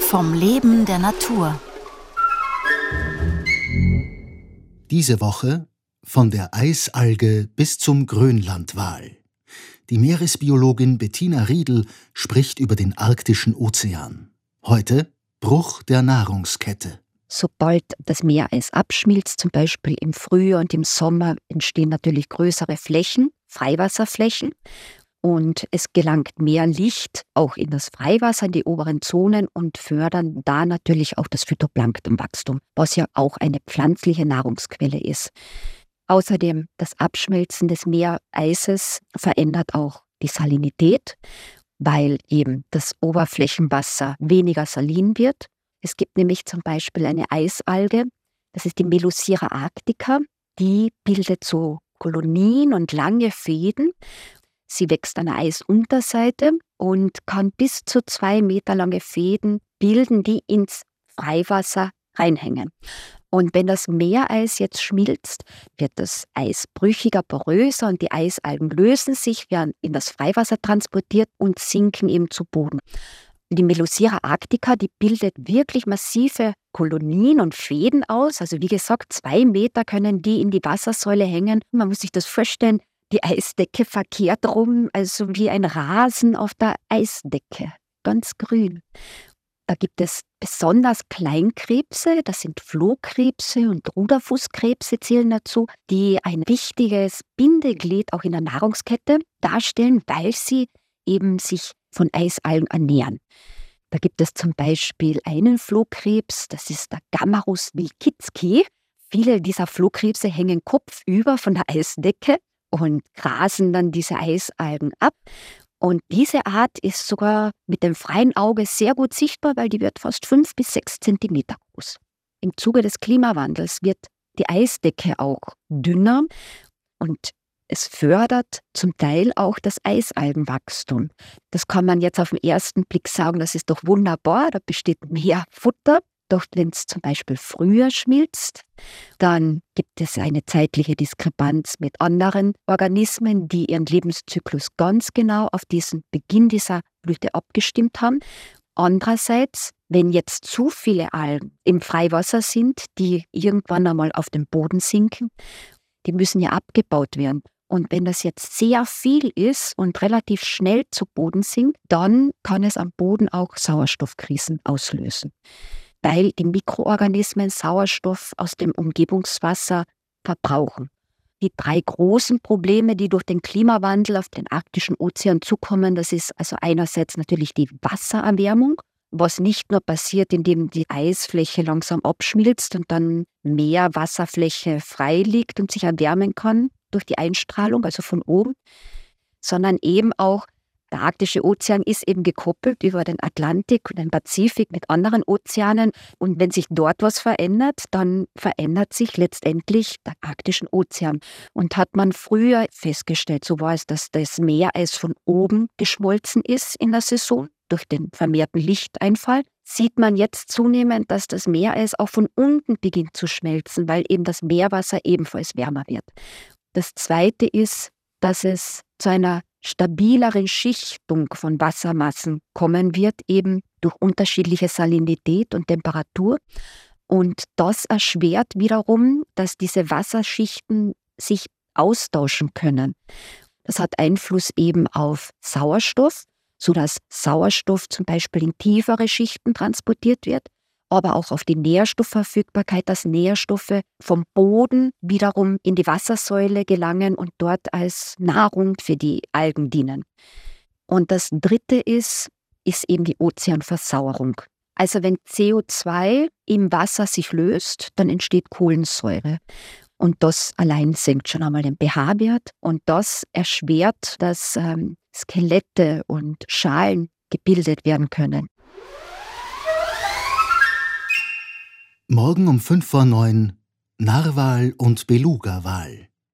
Vom Leben der Natur. Diese Woche von der Eisalge bis zum Grönlandwal. Die Meeresbiologin Bettina Riedel spricht über den arktischen Ozean. Heute Bruch der Nahrungskette. Sobald das Meereis abschmilzt, zum Beispiel im Frühjahr und im Sommer, entstehen natürlich größere Flächen, Freiwasserflächen. Und es gelangt mehr Licht auch in das Freiwasser, in die oberen Zonen und fördern da natürlich auch das Phytoplanktonwachstum, was ja auch eine pflanzliche Nahrungsquelle ist. Außerdem das Abschmelzen des Meereises verändert auch die Salinität, weil eben das Oberflächenwasser weniger salin wird. Es gibt nämlich zum Beispiel eine Eisalge, das ist die Melusira arctica, die bildet so Kolonien und lange Fäden Sie wächst an der Eisunterseite und kann bis zu zwei Meter lange Fäden bilden, die ins Freiwasser reinhängen. Und wenn das Meereis jetzt schmilzt, wird das Eis brüchiger, poröser und die Eisalgen lösen sich, werden in das Freiwasser transportiert und sinken eben zu Boden. Die Melusira arctica, die bildet wirklich massive Kolonien und Fäden aus. Also wie gesagt, zwei Meter können die in die Wassersäule hängen. Man muss sich das vorstellen, die Eisdecke verkehrt rum, also wie ein Rasen auf der Eisdecke, ganz grün. Da gibt es besonders Kleinkrebse, das sind Flohkrebse und Ruderfußkrebse zählen dazu, die ein wichtiges Bindeglied auch in der Nahrungskette darstellen, weil sie eben sich von Eisalgen ernähren. Da gibt es zum Beispiel einen Flohkrebs, das ist der Gammarus wilkitski. Viele dieser Flohkrebse hängen kopfüber von der Eisdecke und grasen dann diese Eisalgen ab. Und diese Art ist sogar mit dem freien Auge sehr gut sichtbar, weil die wird fast fünf bis sechs Zentimeter groß. Im Zuge des Klimawandels wird die Eisdecke auch dünner und es fördert zum Teil auch das Eisalgenwachstum. Das kann man jetzt auf den ersten Blick sagen, das ist doch wunderbar, da besteht mehr Futter. Doch wenn es zum Beispiel früher schmilzt, dann gibt es eine zeitliche Diskrepanz mit anderen Organismen, die ihren Lebenszyklus ganz genau auf diesen Beginn dieser Blüte abgestimmt haben. Andererseits, wenn jetzt zu viele Algen im Freiwasser sind, die irgendwann einmal auf den Boden sinken, die müssen ja abgebaut werden. Und wenn das jetzt sehr viel ist und relativ schnell zu Boden sinkt, dann kann es am Boden auch Sauerstoffkrisen auslösen weil die Mikroorganismen Sauerstoff aus dem Umgebungswasser verbrauchen. Die drei großen Probleme, die durch den Klimawandel auf den arktischen Ozean zukommen, das ist also einerseits natürlich die Wassererwärmung, was nicht nur passiert, indem die Eisfläche langsam abschmilzt und dann mehr Wasserfläche frei liegt und sich erwärmen kann durch die Einstrahlung, also von oben, sondern eben auch der arktische Ozean ist eben gekoppelt über den Atlantik und den Pazifik mit anderen Ozeanen. Und wenn sich dort was verändert, dann verändert sich letztendlich der arktische Ozean. Und hat man früher festgestellt, so war es, dass das Meereis von oben geschmolzen ist in der Saison durch den vermehrten Lichteinfall, sieht man jetzt zunehmend, dass das Meereis auch von unten beginnt zu schmelzen, weil eben das Meerwasser ebenfalls wärmer wird. Das Zweite ist, dass es zu einer stabileren Schichtung von Wassermassen kommen wird, eben durch unterschiedliche Salinität und Temperatur. Und das erschwert wiederum, dass diese Wasserschichten sich austauschen können. Das hat Einfluss eben auf Sauerstoff, sodass Sauerstoff zum Beispiel in tiefere Schichten transportiert wird aber auch auf die Nährstoffverfügbarkeit, dass Nährstoffe vom Boden wiederum in die Wassersäule gelangen und dort als Nahrung für die Algen dienen. Und das Dritte ist, ist eben die Ozeanversauerung. Also wenn CO2 im Wasser sich löst, dann entsteht Kohlensäure. Und das allein senkt schon einmal den pH-Wert und das erschwert, dass ähm, Skelette und Schalen gebildet werden können. Morgen um fünf vor neun Narwal und Beluga-Wal.